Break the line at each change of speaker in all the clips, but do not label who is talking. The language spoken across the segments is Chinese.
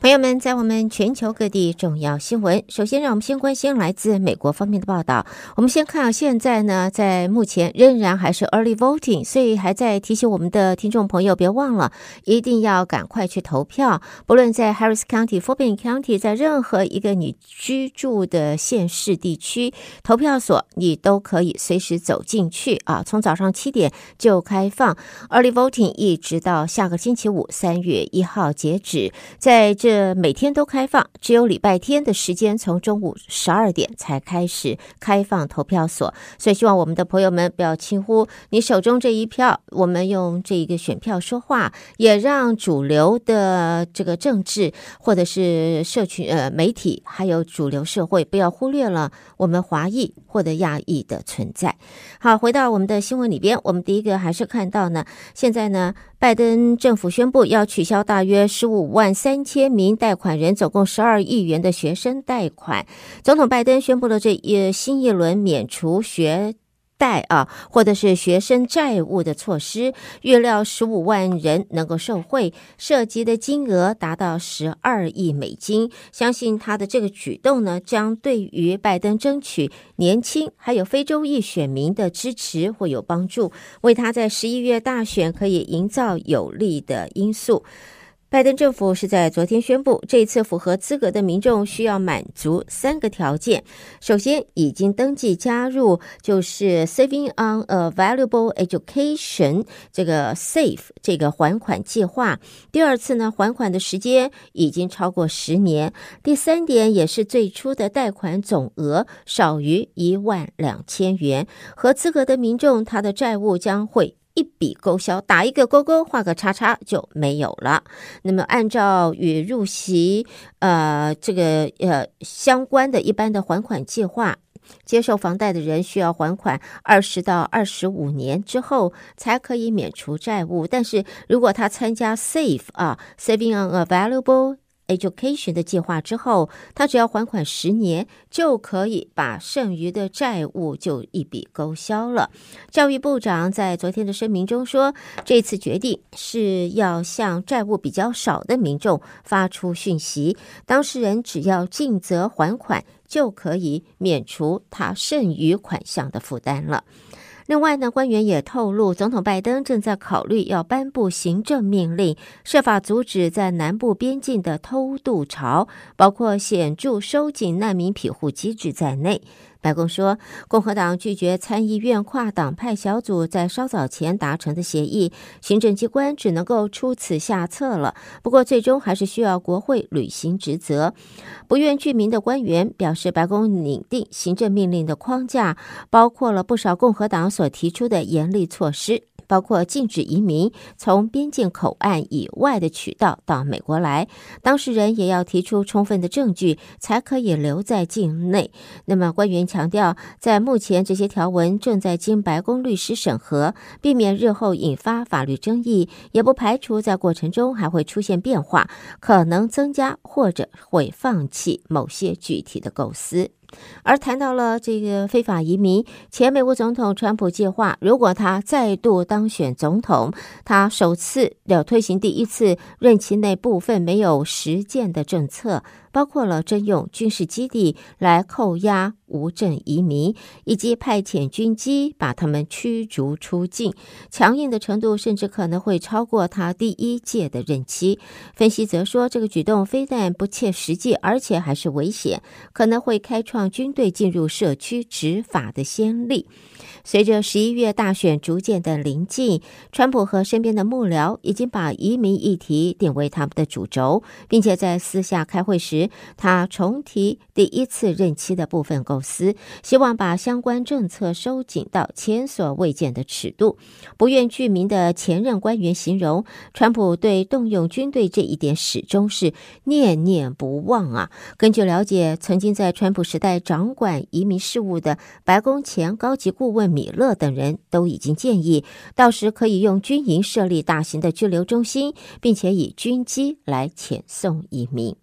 朋友们，在我们全球各地重要新闻，首先让我们先关心来自美国方面的报道。我们先看啊，现在呢，在目前仍然还是 early voting，所以还在提醒我们的听众朋友，别忘了一定要赶快去投票。不论在 Harris County、Fulton County，在任何一个你居住的县市地区，投票所你都可以随时走进去啊。从早上七点就开放 early voting，一直到下个星期五三月一号截止，在这。这每天都开放，只有礼拜天的时间从中午十二点才开始开放投票所，所以希望我们的朋友们不要轻忽你手中这一票。我们用这一个选票说话，也让主流的这个政治或者是社群呃媒体，还有主流社会不要忽略了我们华裔或者亚裔的存在。好，回到我们的新闻里边，我们第一个还是看到呢，现在呢。拜登政府宣布要取消大约十五万三千名贷款人，总共十二亿元的学生贷款。总统拜登宣布了这一新一轮免除学贷啊，或者是学生债务的措施，预料十五万人能够受惠，涉及的金额达到十二亿美金。相信他的这个举动呢，将对于拜登争取年轻还有非洲裔选民的支持会有帮助，为他在十一月大选可以营造有利的因素。拜登政府是在昨天宣布，这一次符合资格的民众需要满足三个条件：首先，已经登记加入就是 Saving on a Valuable Education 这个 SAVE 这个还款计划；第二次呢，还款的时间已经超过十年；第三点也是最初的贷款总额少于一万两千元。合资格的民众，他的债务将会。一笔勾销，打一个勾勾，画个叉叉就没有了。那么，按照与入息呃这个呃相关的一般的还款计划，接受房贷的人需要还款二十到二十五年之后才可以免除债务。但是如果他参加 Safe 啊，Saving on a Valuable Education 的计划之后，他只要还款十年，就可以把剩余的债务就一笔勾销了。教育部长在昨天的声明中说，这次决定是要向债务比较少的民众发出讯息，当事人只要尽责还款，就可以免除他剩余款项的负担了。另外呢，官员也透露，总统拜登正在考虑要颁布行政命令，设法阻止在南部边境的偷渡潮，包括显著收紧难民庇护机制在内。白宫说，共和党拒绝参议院跨党派小组在稍早前达成的协议，行政机关只能够出此下策了。不过，最终还是需要国会履行职责。不愿具名的官员表示，白宫拟定行政命令的框架包括了不少共和党所提出的严厉措施。包括禁止移民从边境口岸以外的渠道到美国来，当事人也要提出充分的证据才可以留在境内。那么官员强调，在目前这些条文正在经白宫律师审核，避免日后引发法律争议，也不排除在过程中还会出现变化，可能增加或者会放弃某些具体的构思。而谈到了这个非法移民，前美国总统川普计划，如果他再度当选总统，他首次要推行第一次任期内部分没有实践的政策。包括了征用军事基地来扣押无证移民，以及派遣军机把他们驱逐出境，强硬的程度甚至可能会超过他第一届的任期。分析则说，这个举动非但不切实际，而且还是危险，可能会开创军队进入社区执法的先例。随着十一月大选逐渐的临近，川普和身边的幕僚已经把移民议题定为他们的主轴，并且在私下开会时，他重提第一次任期的部分构思，希望把相关政策收紧到前所未见的尺度。不愿具名的前任官员形容，川普对动用军队这一点始终是念念不忘啊。根据了解，曾经在川普时代掌管移民事务的白宫前高级顾问。米勒等人都已经建议，到时可以用军营设立大型的拘留中心，并且以军机来遣送移民。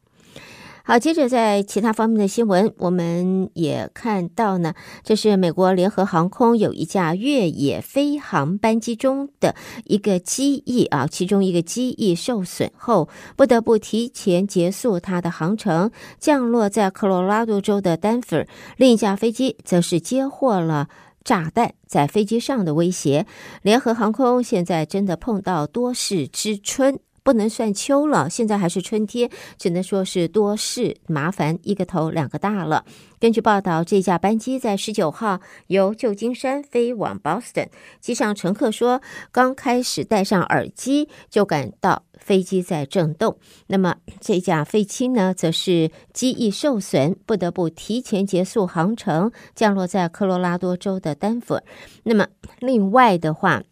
好，接着在其他方面的新闻，我们也看到呢，这是美国联合航空有一架越野飞航班机中的一个机翼啊，其中一个机翼受损后，不得不提前结束它的航程，降落在科罗拉多州的丹佛。另一架飞机则是接获了炸弹在飞机上的威胁。联合航空现在真的碰到多事之春。不能算秋了，现在还是春天，只能说是多事麻烦，一个头两个大了。根据报道，这架班机在十九号由旧金山飞往 Boston，机上乘客说，刚开始戴上耳机就感到飞机在震动。那么这架飞机呢，则是机翼受损，不得不提前结束航程，降落在科罗拉多州的丹佛。那么另外的话。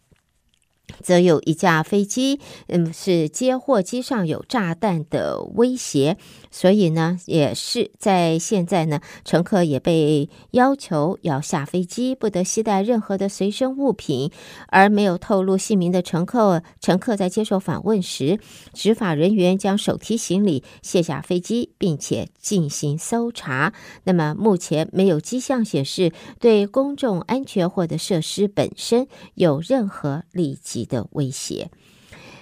则有一架飞机，嗯，是接货机上有炸弹的威胁，所以呢，也是在现在呢，乘客也被要求要下飞机，不得携带任何的随身物品。而没有透露姓名的乘客，乘客在接受访问时，执法人员将手提行李卸下飞机，并且进行搜查。那么目前没有迹象显示对公众安全或者设施本身有任何立即级的威胁。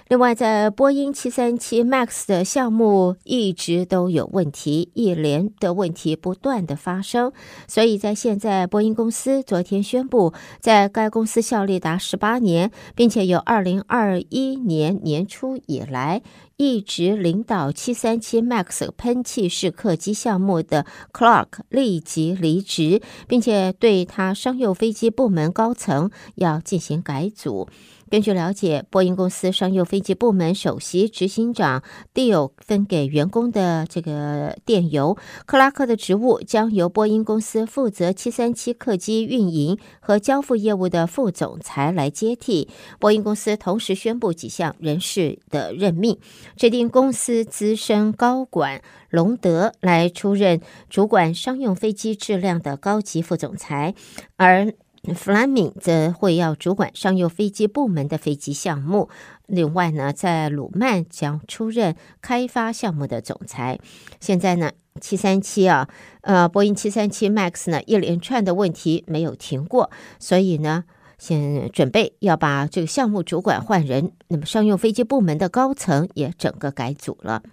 另外，在波音七三七 MAX 的项目一直都有问题，一连的问题不断的发生，所以在现在，波音公司昨天宣布，在该公司效力达十八年，并且由二零二一年年初以来一直领导七三七 MAX 喷气式客机项目的 Clark 立即离职，并且对他商用飞机部门高层要进行改组。根据了解，波音公司商用飞机部门首席执行长 Dill 分给员工的这个电邮，克拉克的职务将由波音公司负责737客机运营和交付业务的副总裁来接替。波音公司同时宣布几项人事的任命，指定公司资深高管隆德来出任主管商用飞机质量的高级副总裁，而。弗兰明则会要主管商用飞机部门的飞机项目。另外呢，在鲁曼将出任开发项目的总裁。现在呢，七三七啊，呃，波音七三七 MAX 呢，一连串的问题没有停过，所以呢，现准备要把这个项目主管换人，那么商用飞机部门的高层也整个改组了。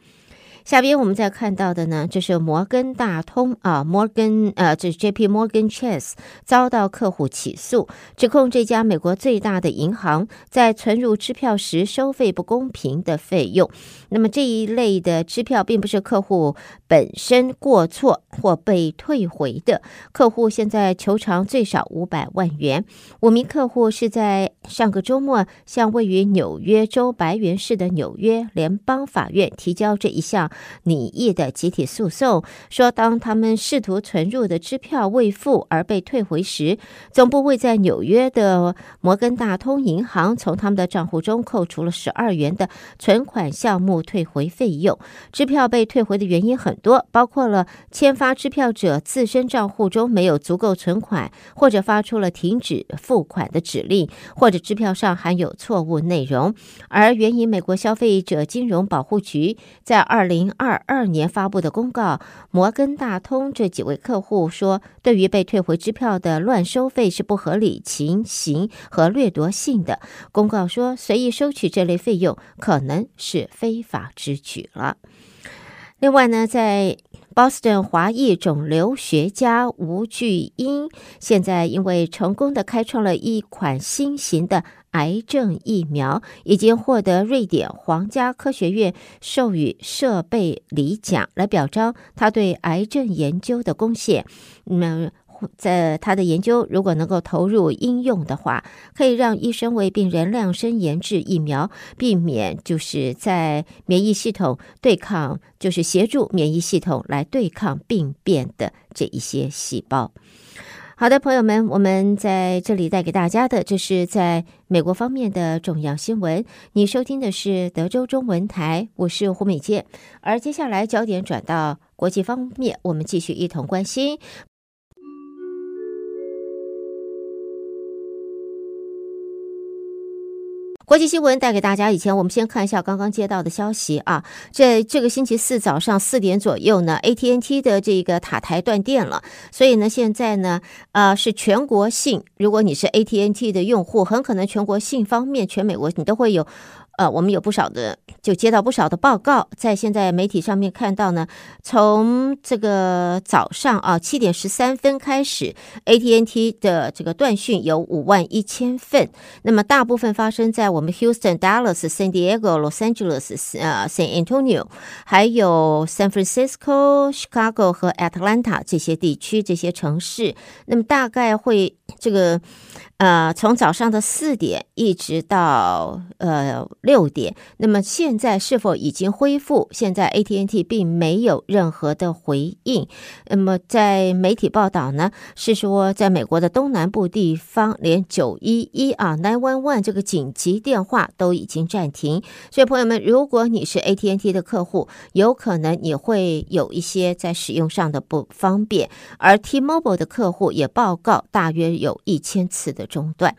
下边我们再看到的呢，就是摩根大通啊，摩根呃，这是 J.P. Morgan Chase 遭到客户起诉，指控这家美国最大的银行在存入支票时收费不公平的费用。那么这一类的支票并不是客户本身过错或被退回的，客户现在求偿最少五百万元。五名客户是在上个周末向位于纽约州白云市的纽约联邦法院提交这一项。拟议的集体诉讼说，当他们试图存入的支票未付而被退回时，总部位在纽约的摩根大通银行从他们的账户中扣除了十二元的存款项目退回费用。支票被退回的原因很多，包括了签发支票者自身账户中没有足够存款，或者发出了停止付款的指令，或者支票上含有错误内容。而援引美国消费者金融保护局在二零。零二二年发布的公告，摩根大通这几位客户说，对于被退回支票的乱收费是不合理情形和掠夺性的。公告说，随意收取这类费用可能是非法之举了。另外呢，在 Boston 华裔肿瘤学家吴巨英，现在因为成功的开创了一款新型的。癌症疫苗已经获得瑞典皇家科学院授予设备里奖，来表彰他对癌症研究的贡献。那么，在他的研究如果能够投入应用的话，可以让医生为病人量身研制疫苗，避免就是在免疫系统对抗，就是协助免疫系统来对抗病变的这一些细胞。好的，朋友们，我们在这里带给大家的，这是在美国方面的重要新闻。你收听的是德州中文台，我是胡美健。而接下来焦点转到国际方面，我们继续一同关心。国际新闻带给大家。以前我们先看一下刚刚接到的消息啊，在这个星期四早上四点左右呢，AT&T 的这个塔台断电了，所以呢，现在呢，呃，是全国性。如果你是 AT&T 的用户，很可能全国性方面，全美国你都会有。呃，我们有不少的，就接到不少的报告，在现在媒体上面看到呢，从这个早上啊七点十三分开始，AT&T 的这个断讯有五万一千份，那么大部分发生在我们 Houston、Dallas、San Diego、Los Angeles、呃 San Antonio，还有 San Francisco、Chicago 和 Atlanta 这些地区这些城市，那么大概会这个。呃，从早上的四点一直到呃六点，那么现在是否已经恢复？现在 AT&T 并没有任何的回应。那么在媒体报道呢，是说在美国的东南部地方，连九一一啊 nine one one 这个紧急电话都已经暂停。所以朋友们，如果你是 AT&T 的客户，有可能你会有一些在使用上的不方便。而 T-Mobile 的客户也报告，大约有一千次的。中断，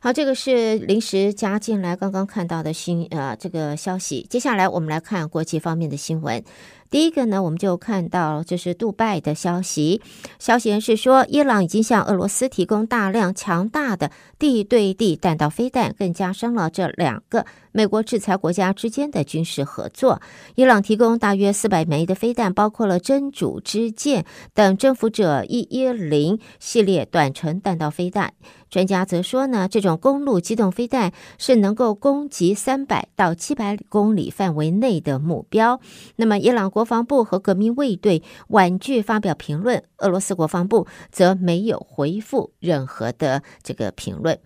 好，这个是临时加进来刚刚看到的新呃这个消息。接下来我们来看国际方面的新闻。第一个呢，我们就看到这是杜拜的消息，消息人士说，伊朗已经向俄罗斯提供大量强大的地对地弹道飞弹，更加深了这两个美国制裁国家之间的军事合作。伊朗提供大约四百枚的飞弹，包括了真主之剑等征服者一一零系列短程弹道飞弹。专家则说呢，这种公路机动飞弹是能够攻击三百到七百公里范围内的目标。那么，伊朗国防部和革命卫队婉拒发表评论，俄罗斯国防部则没有回复任何的这个评论。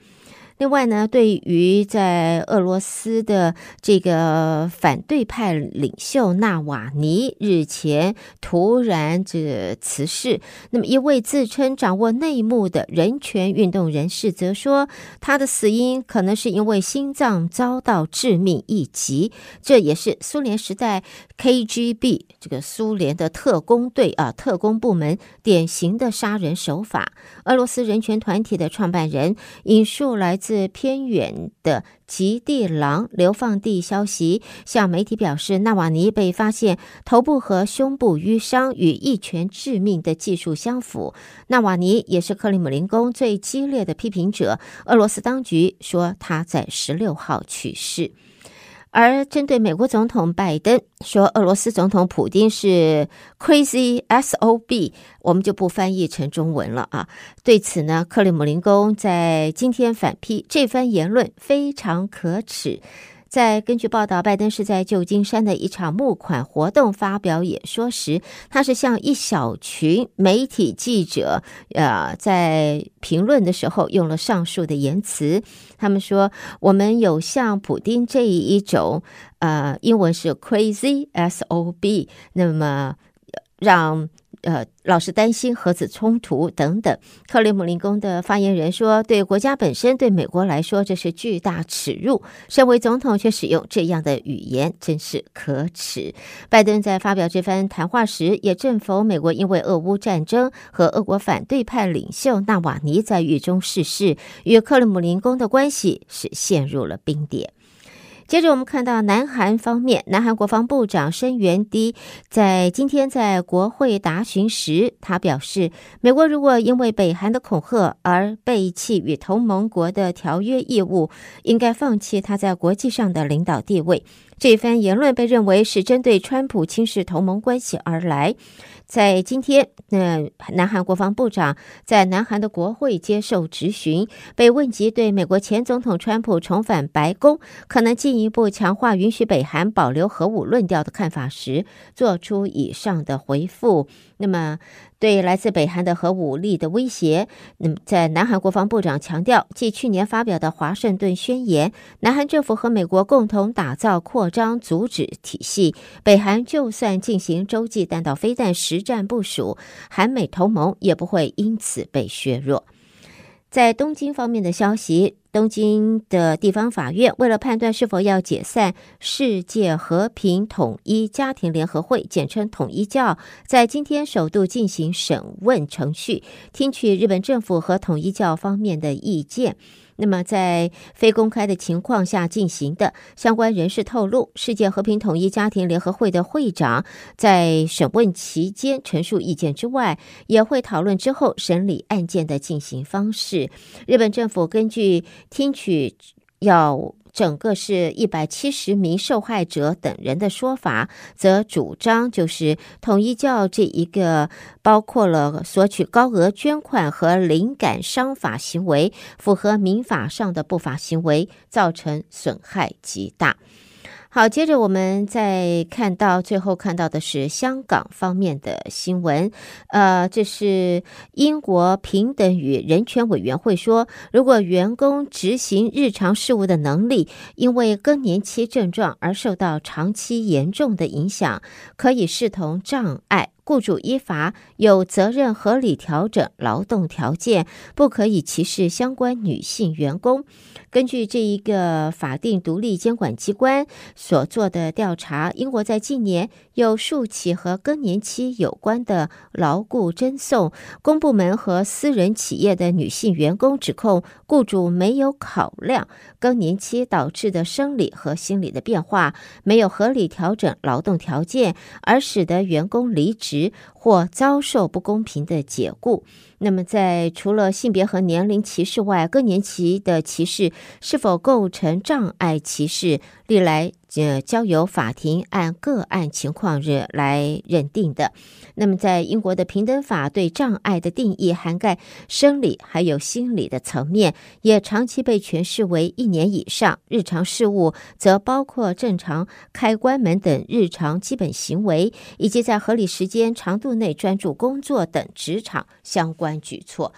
另外呢，对于在俄罗斯的这个反对派领袖纳瓦尼日前突然这辞世，那么一位自称掌握内幕的人权运动人士则说，他的死因可能是因为心脏遭到致命一击。这也是苏联时代 KGB 这个苏联的特工队啊，特工部门典型的杀人手法。俄罗斯人权团体的创办人引述来自。自偏远的极地狼流放地消息，向媒体表示，纳瓦尼被发现头部和胸部淤伤，与一拳致命的技术相符。纳瓦尼也是克里姆林宫最激烈的批评者。俄罗斯当局说他在十六号去世。而针对美国总统拜登说俄罗斯总统普京是 crazy SOB，我们就不翻译成中文了啊。对此呢，克里姆林宫在今天反批这番言论非常可耻。在根据报道，拜登是在旧金山的一场募款活动发表演说时，他是向一小群媒体记者，呃，在评论的时候用了上述的言辞。他们说：“我们有像普丁这一种，呃，英文是 crazy S O B，那么让。”呃，老是担心核子冲突等等。克里姆林宫的发言人说：“对国家本身，对美国来说，这是巨大耻辱。身为总统却使用这样的语言，真是可耻。”拜登在发表这番谈话时，也正否美国因为俄乌战争和俄国反对派领袖纳瓦尼在狱中逝世，与克里姆林宫的关系是陷入了冰点。接着我们看到南韩方面，南韩国防部长申元低在今天在国会答询时，他表示，美国如果因为北韩的恐吓而背弃与同盟国的条约义务，应该放弃他在国际上的领导地位。这番言论被认为是针对川普轻视同盟关系而来。在今天，呃，南韩国防部长在南韩的国会接受质询，被问及对美国前总统川普重返白宫可能进一步强化允许北韩保留核武论调的看法时，做出以上的回复。那么，对来自北韩的核武力的威胁，那么在南韩国防部长强调，继去年发表的华盛顿宣言，南韩政府和美国共同打造扩张阻止体系，北韩就算进行洲际弹道飞弹实战部署，韩美同盟也不会因此被削弱。在东京方面的消息，东京的地方法院为了判断是否要解散世界和平统一家庭联合会（简称统一教），在今天首度进行审问程序，听取日本政府和统一教方面的意见。那么在非公开的情况下进行的。相关人士透露，世界和平统一家庭联合会的会长在审问期间陈述意见之外，也会讨论之后审理案件的进行方式。日本政府根据听取要。整个是一百七十名受害者等人的说法，则主张就是统一教这一个包括了索取高额捐款和灵感商法行为，符合民法上的不法行为，造成损害极大。好，接着我们再看到最后看到的是香港方面的新闻。呃，这是英国平等与人权委员会说，如果员工执行日常事务的能力因为更年期症状而受到长期严重的影响，可以视同障碍。雇主依法有责任合理调整劳动条件，不可以歧视相关女性员工。根据这一个法定独立监管机关所做的调查，英国在近年有数起和更年期有关的劳雇争讼，公部门和私人企业的女性员工指控雇主没有考量更年期导致的生理和心理的变化，没有合理调整劳动条件，而使得员工离职。或遭受不公平的解雇。那么，在除了性别和年龄歧视外，更年期的歧视是否构成障碍歧视？历来呃交由法庭按个案情况日来认定的。那么，在英国的平等法对障碍的定义涵盖生理还有心理的层面，也长期被诠释为一年以上。日常事务则包括正常开关门等日常基本行为，以及在合理时间长度内专注工作等职场相关。举措，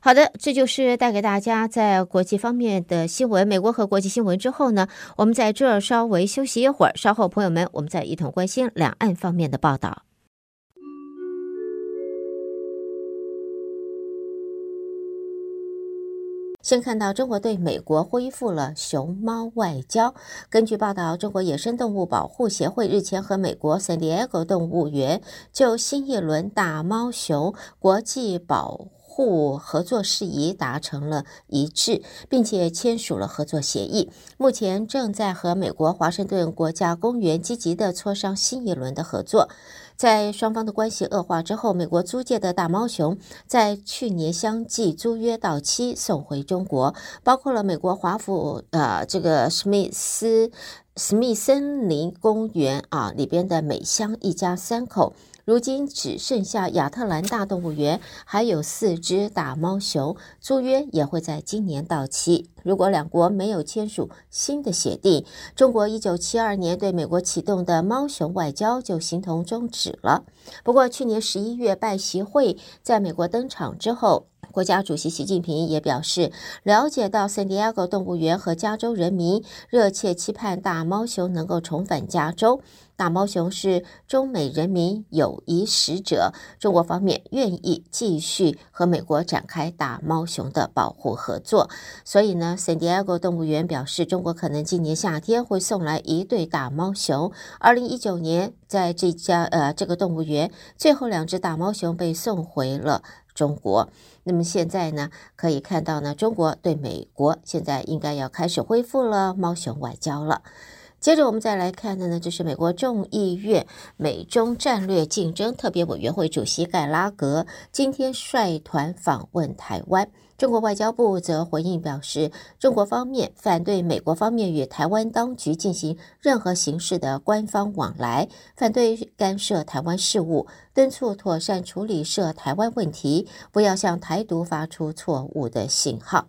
好的，这就是带给大家在国际方面的新闻。美国和国际新闻之后呢，我们在这儿稍微休息一会儿，稍后朋友们，我们再一同关心两岸方面的报道。先看到中国对美国恢复了熊猫外交。根据报道，中国野生动物保护协会日前和美国圣地亚哥动物园就新一轮大猫熊国际保护合作事宜达成了一致，并且签署了合作协议。目前正在和美国华盛顿国家公园积极地磋商新一轮的合作。在双方的关系恶化之后，美国租借的大猫熊在去年相继租约到期送回中国，包括了美国华府呃这个史密斯史密森林公园啊里边的美香一家三口。如今只剩下亚特兰大动物园还有四只大猫熊，租约也会在今年到期。如果两国没有签署新的协定，中国一九七二年对美国启动的猫熊外交就形同终止了。不过，去年十一月拜习会在美国登场之后，国家主席习近平也表示，了解到圣地亚哥动物园和加州人民热切期盼大猫熊能够重返加州。大猫熊是中美人民友谊使者，中国方面愿意继续和美国展开大猫熊的保护合作。所以呢，圣地亚哥动物园表示，中国可能今年夏天会送来一对大猫熊。二零一九年，在这家呃这个动物园，最后两只大猫熊被送回了中国。那么现在呢，可以看到呢，中国对美国现在应该要开始恢复了猫熊外交了。接着我们再来看的呢，就是美国众议院美中战略竞争特别委员会主席盖拉格今天率团访问台湾。中国外交部则回应表示，中国方面反对美国方面与台湾当局进行任何形式的官方往来，反对干涉台湾事务，敦促妥善处理涉台湾问题，不要向台独发出错误的信号。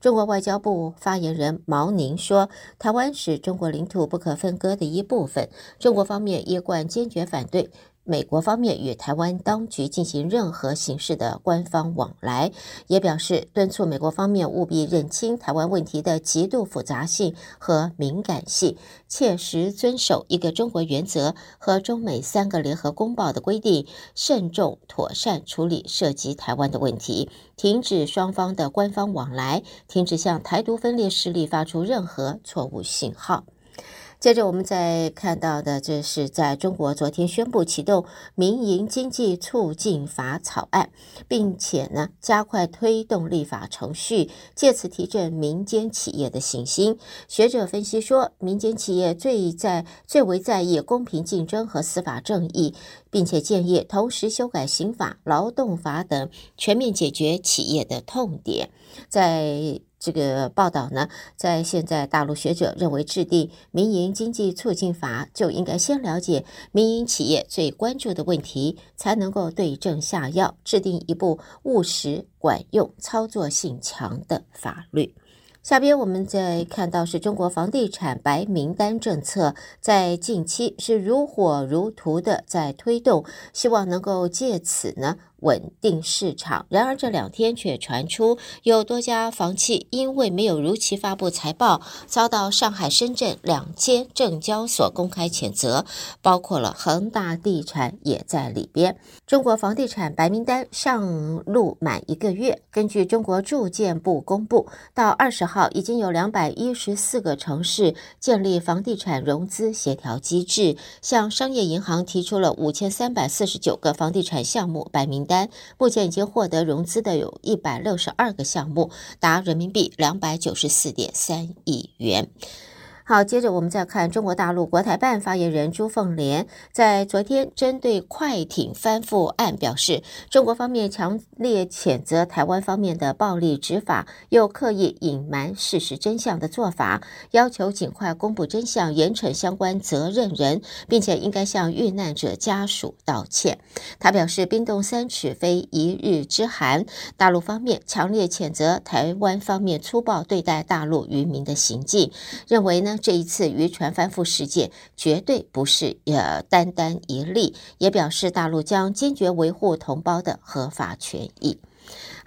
中国外交部发言人毛宁说：“台湾是中国领土不可分割的一部分，中国方面一贯坚决反对。”美国方面与台湾当局进行任何形式的官方往来，也表示敦促美国方面务必认清台湾问题的极度复杂性和敏感性，切实遵守一个中国原则和中美三个联合公报的规定，慎重妥善处理涉及台湾的问题，停止双方的官方往来，停止向台独分裂势力发出任何错误信号。接着，我们再看到的，这是在中国昨天宣布启动民营经济促进法草案，并且呢加快推动立法程序，借此提振民间企业的信心。学者分析说，民间企业最在最为在意公平竞争和司法正义，并且建议同时修改刑法、劳动法等，全面解决企业的痛点。在这个报道呢，在现在大陆学者认为，制定民营经济促进法就应该先了解民营企业最关注的问题，才能够对症下药，制定一部务实、管用、操作性强的法律。下边我们再看到是中国房地产白名单政策，在近期是如火如荼的在推动，希望能够借此呢。稳定市场。然而这两天却传出有多家房企因为没有如期发布财报，遭到上海、深圳两间证交所公开谴责，包括了恒大地产也在里边。中国房地产白名单上路满一个月，根据中国住建部公布，到二十号已经有两百一十四个城市建立房地产融资协调机制，向商业银行提出了五千三百四十九个房地产项目白名。单目前已经获得融资的有一百六十二个项目，达人民币两百九十四点三亿元。好，接着我们再看中国大陆国台办发言人朱凤莲在昨天针对快艇翻覆案表示，中国方面强烈谴责台湾方面的暴力执法，又刻意隐瞒事实真相的做法，要求尽快公布真相，严惩相关责任人，并且应该向遇难者家属道歉。他表示，冰冻三尺非一日之寒，大陆方面强烈谴责台湾方面粗暴对待大陆渔民的行径，认为呢。这一次渔船翻覆事件绝对不是呃单单一例，也表示大陆将坚决维护同胞的合法权益。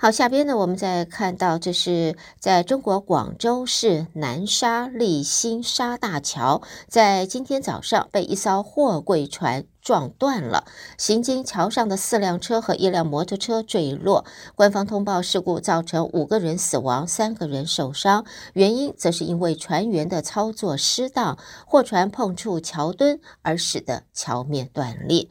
好，下边呢，我们再看到，这是在中国广州市南沙立新沙大桥，在今天早上被一艘货柜船撞断了，行经桥上的四辆车和一辆摩托车坠落。官方通报事故造成五个人死亡，三个人受伤，原因则是因为船员的操作失当，货船碰触桥墩而使得桥面断裂。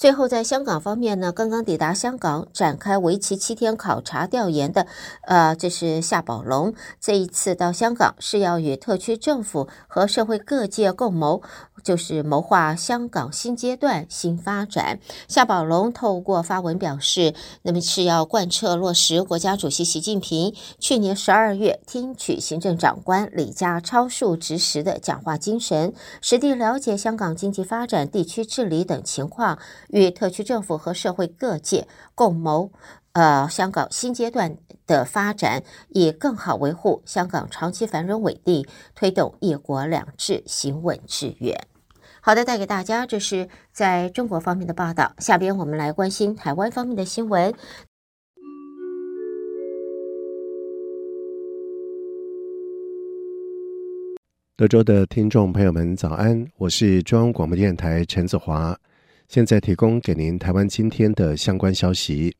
最后，在香港方面呢，刚刚抵达香港展开为期七天考察调研的，呃，这是夏宝龙。这一次到香港是要与特区政府和社会各界共谋。就是谋划香港新阶段新发展。夏宝龙透过发文表示，那么是要贯彻落实国家主席习近平去年十二月听取行政长官李家超述职时的讲话精神，实地了解香港经济发展、地区治理等情况，与特区政府和社会各界共谋，呃，香港新阶段的发展，以更好维护香港长期繁荣稳定，推动一国两制行稳致远。好的，带给大家这是在中国方面的报道。下边我们来关心台湾方面的新闻。
德州的听众朋友们，早安！我是中央广播电台陈子华，现在提供给您台湾今天的相关消息。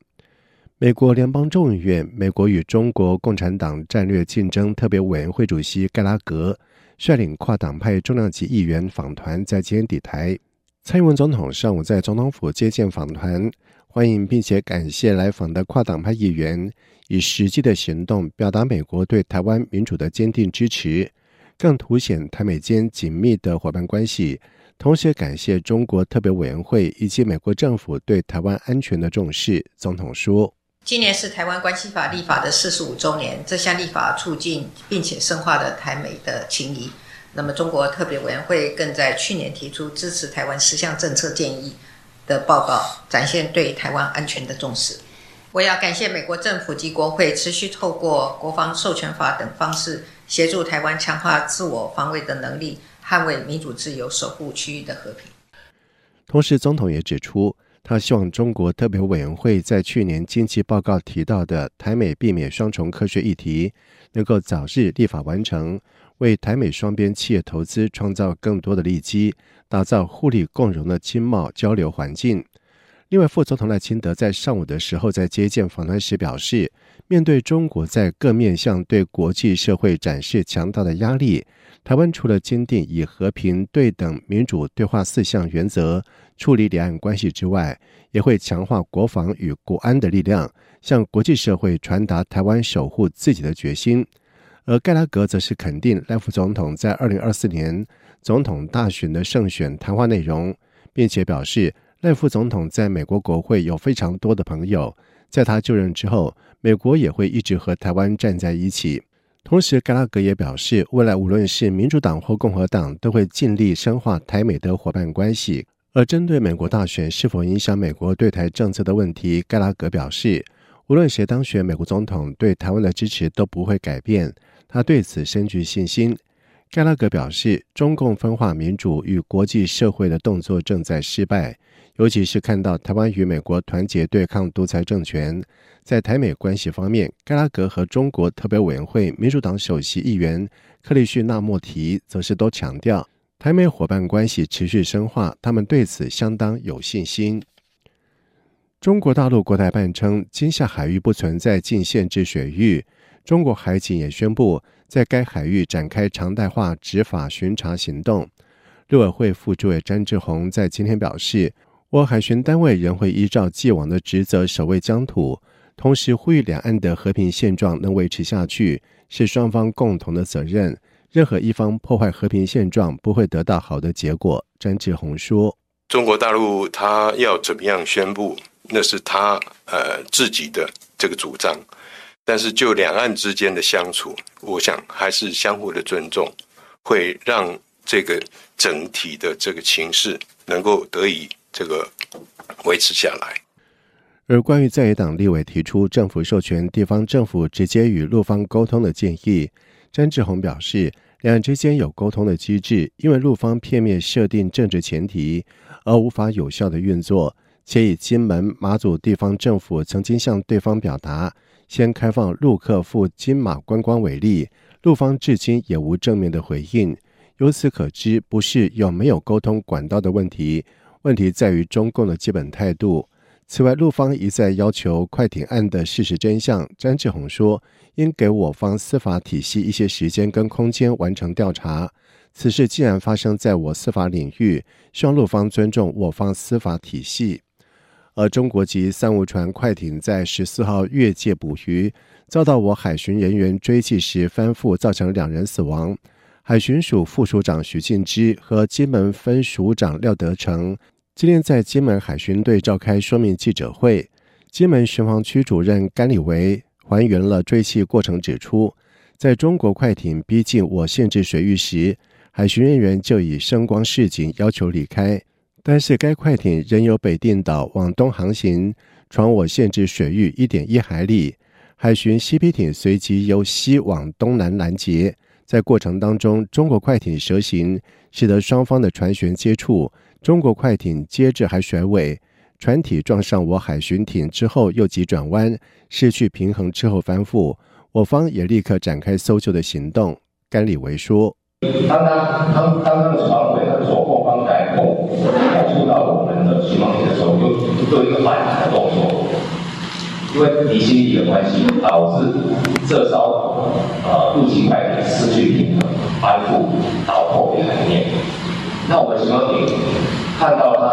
美国联邦众议院美国与中国共产党战略竞争特别委员会主席盖拉格。率领跨党派重量级议员访团在今天抵台，蔡英文总统上午在总统府接见访团，欢迎并且感谢来访的跨党派议员，以实际的行动表达美国对台湾民主的坚定支持，更凸显台美间紧密的伙伴关系。同时，感谢中国特别委员会以及美国政府对台湾安全的重视。总统说。
今年是台湾关系法立法的四十五周年，这项立法促进并且深化了台美的情谊。那么，中国特别委员会更在去年提出支持台湾十项政策建议的报告，展现对台湾安全的重视。我要感谢美国政府及国会持续透过国防授权法等方式，协助台湾强化自我防卫的能力，捍卫民主自由，守护区域的和平。
同时，总统也指出。他希望中国特别委员会在去年经济报告提到的台美避免双重课税议题，能够早日立法完成，为台美双边企业投资创造更多的利基，打造互利共荣的经贸交流环境。另外，副总统赖清德在上午的时候在接见访团时表示，面对中国在各面向对国际社会展示强大的压力，台湾除了坚定以和平、对等、民主对话四项原则处理两岸关系之外，也会强化国防与国安的力量，向国际社会传达台湾守护自己的决心。而盖拉格则是肯定赖副总统在二零二四年总统大选的胜选谈话内容，并且表示赖副总统在美国国会有非常多的朋友。在他就任之后，美国也会一直和台湾站在一起。同时，盖拉格也表示，未来无论是民主党或共和党，都会尽力深化台美的伙伴关系。而针对美国大选是否影响美国对台政策的问题，盖拉格表示，无论谁当选美国总统，对台湾的支持都不会改变。他对此深具信心。盖拉格表示，中共分化民主与国际社会的动作正在失败。尤其是看到台湾与美国团结对抗独裁政权，在台美关系方面，盖拉格和中国特别委员会民主党首席议员克里旭纳莫提则是都强调，台美伙伴关系持续深化，他们对此相当有信心。中国大陆国台办称，金厦海域不存在禁限制水域，中国海警也宣布在该海域展开常态化执法巡查行动。陆委会副主委詹志宏在今天表示，我海巡单位仍会依照既往的职责守卫疆土，同时呼吁两岸的和平现状能维持下去，是双方共同的责任。任何一方破坏和平现状，不会得到好的结果。詹志宏说：“
中国大陆他要怎么样宣布，那是他呃自己的这个主张。但是就两岸之间的相处，我想还是相互的尊重，会让这个整体的这个情势能够得以。”这个维持下来。
而关于在野党立委提出政府授权地方政府直接与陆方沟通的建议，詹志宏表示，两岸之间有沟通的机制，因为陆方片面设定政治前提，而无法有效的运作。且以金门、马祖地方政府曾经向对方表达先开放陆客赴金马观光为例，陆方至今也无正面的回应。由此可知，不是有没有沟通管道的问题。问题在于中共的基本态度。此外，陆方一再要求快艇案的事实真相。詹志宏说，应给我方司法体系一些时间跟空间完成调查。此事既然发生在我司法领域，希望陆方尊重我方司法体系。而中国籍三无船快艇在十四号越界捕鱼，遭到我海巡人员追击时翻覆，造成两人死亡。海巡署副署长徐进之和金门分署长廖德成今天在金门海巡队召开说明记者会。金门巡防区主任甘礼维还原了追缉过程，指出，在中国快艇逼近我限制水域时，海巡人员就以声光示警要求离开，但是该快艇仍由北定岛往东航行，闯我限制水域一点一海里，海巡 CP 艇随即由西往东南拦截。在过程当中，中国快艇蛇行，使得双方的船舷接触。中国快艇接着还甩尾，船体撞上我海巡艇之后又急转弯，失去平衡之后翻覆。我方也立刻展开搜救的行动。甘礼维说：“
当当当当那个船尾的左后方改后，碰触到我们的巡防艇的时候，又做一个反弹的动作。”因为离心力的关系，导致这艘呃陆基快艇失去平衡，翻覆到后面海面。那我们巡防艇看到它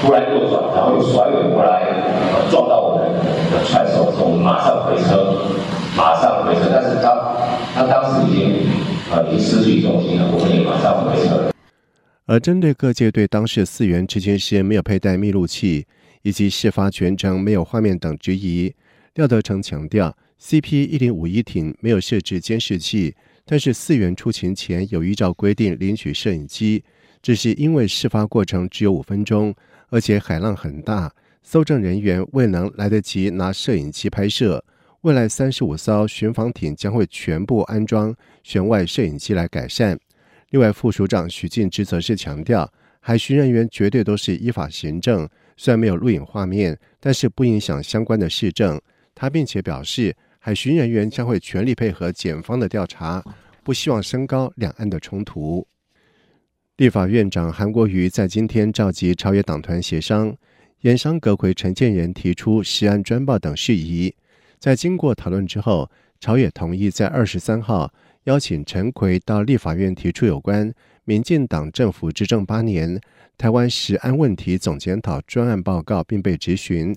突然右转，然后又甩尾过来，呃，撞到我们的船首，我们马上回车，马上回车。但是他他当时已经呃已经失去重心了，我们也马上回车。
而针对各界对当事四员执勤时没有佩戴密录器，以及事发全程没有画面等质疑，廖德成强调，CP 一零五一艇没有设置监视器，但是四员出勤前有依照规定领取摄影机，只是因为事发过程只有五分钟，而且海浪很大，搜证人员未能来得及拿摄影机拍摄。未来三十五艘巡防艇将会全部安装舷外摄影机来改善。另外，副署长许进之则是强调，海巡人员绝对都是依法行政。虽然没有录影画面，但是不影响相关的事证。他并且表示，海巡人员将会全力配合检方的调查，不希望升高两岸的冲突。立法院长韩国瑜在今天召集朝野党团协商，研商阁魁陈建仁提出食安专报等事宜。在经过讨论之后，朝野同意在二十三号邀请陈奎到立法院提出有关民进党政府执政八年台湾食安问题总检讨专案报告，并被质询。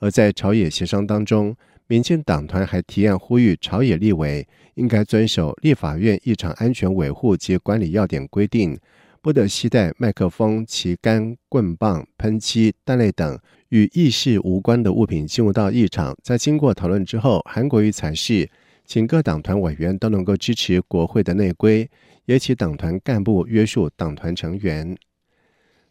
而在朝野协商当中，民进党团还提案呼吁朝野立委应该遵守立法院议场安全维护及管理要点规定，不得携带麦克风、旗杆、棍棒、喷漆、弹类等与议事无关的物品进入到议场。在经过讨论之后，韩国瑜才是请各党团委员都能够支持国会的内规。也请党团干部约束党团成员。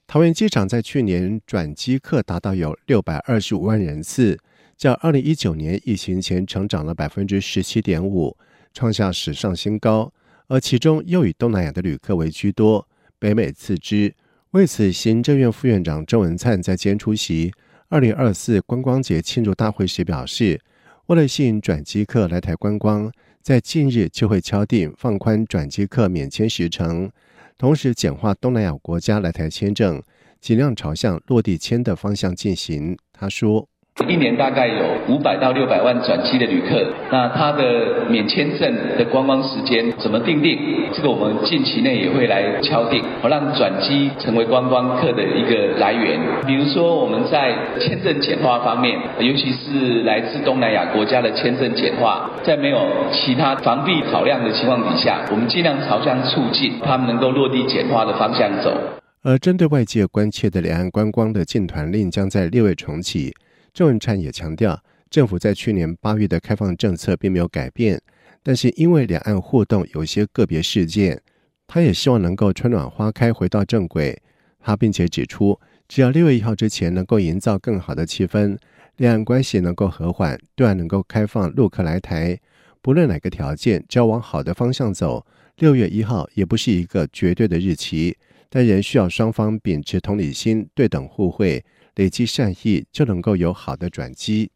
桃园机场在去年转机客达到有六百二十五万人次，较二零一九年疫情前成长了百分之十七点五，创下史上新高。而其中又以东南亚的旅客为居多，北美次之。为此，行政院副院长郑文灿在今天出席二零二四观光节庆祝大会时表示，为了吸引转机客来台观光。在近日就会敲定放宽转机客免签时程，同时简化东南亚国家来台签证，尽量朝向落地签的方向进行。他说。
一年大概有五百到六百万转机的旅客，那他的免签证的观光时间怎么定定？这个我们近期内也会来敲定，好让转机成为观光客的一个来源。比如说我们在签证简化方面，尤其是来自东南亚国家的签证简化，在没有其他防弊考量的情况底下，我们尽量朝向促进他们能够落地简化的方向走。
而针对外界关切的两岸观光的禁团令，将在六月重启。郑文灿也强调，政府在去年八月的开放政策并没有改变，但是因为两岸互动有些个别事件，他也希望能够春暖花开，回到正轨。他并且指出，只要六月一号之前能够营造更好的气氛，两岸关系能够和缓，对岸能够开放陆客来台，不论哪个条件，只要往好的方向走，六月一号也不是一个绝对的日期，但仍需要双方秉持同理心，对等互惠。累积善意，就能够有好的转机。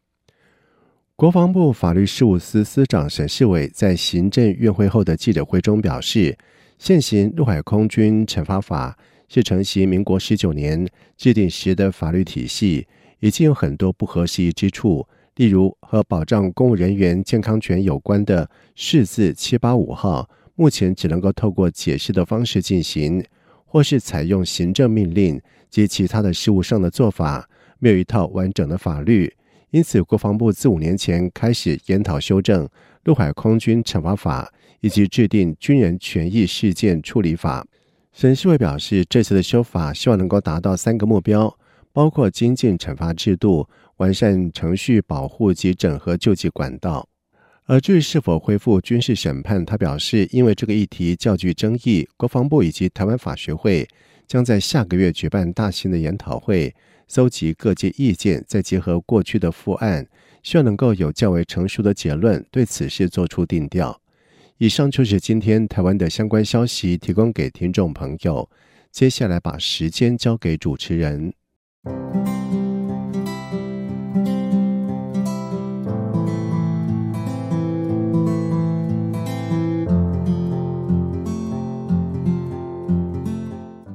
国防部法律事务司司长沈世伟在行政院会后的记者会中表示，现行陆海空军惩罚法是承袭民国十九年制定时的法律体系，已经有很多不合时宜之处，例如和保障公务人员健康权有关的释字七八五号，目前只能够透过解释的方式进行，或是采用行政命令。及其他的事务上的做法，没有一套完整的法律，因此国防部自五年前开始研讨修正陆海空军惩罚法，以及制定军人权益事件处理法。沈世伟表示，这次的修法希望能够达到三个目标，包括精进惩罚制度、完善程序保护及整合救济管道。而至于是否恢复军事审判，他表示，因为这个议题较具争议，国防部以及台湾法学会。将在下个月举办大型的研讨会，搜集各界意见，再结合过去的复案，希望能够有较为成熟的结论，对此事做出定调。以上就是今天台湾的相关消息，提供给听众朋友。接下来把时间交给主持人。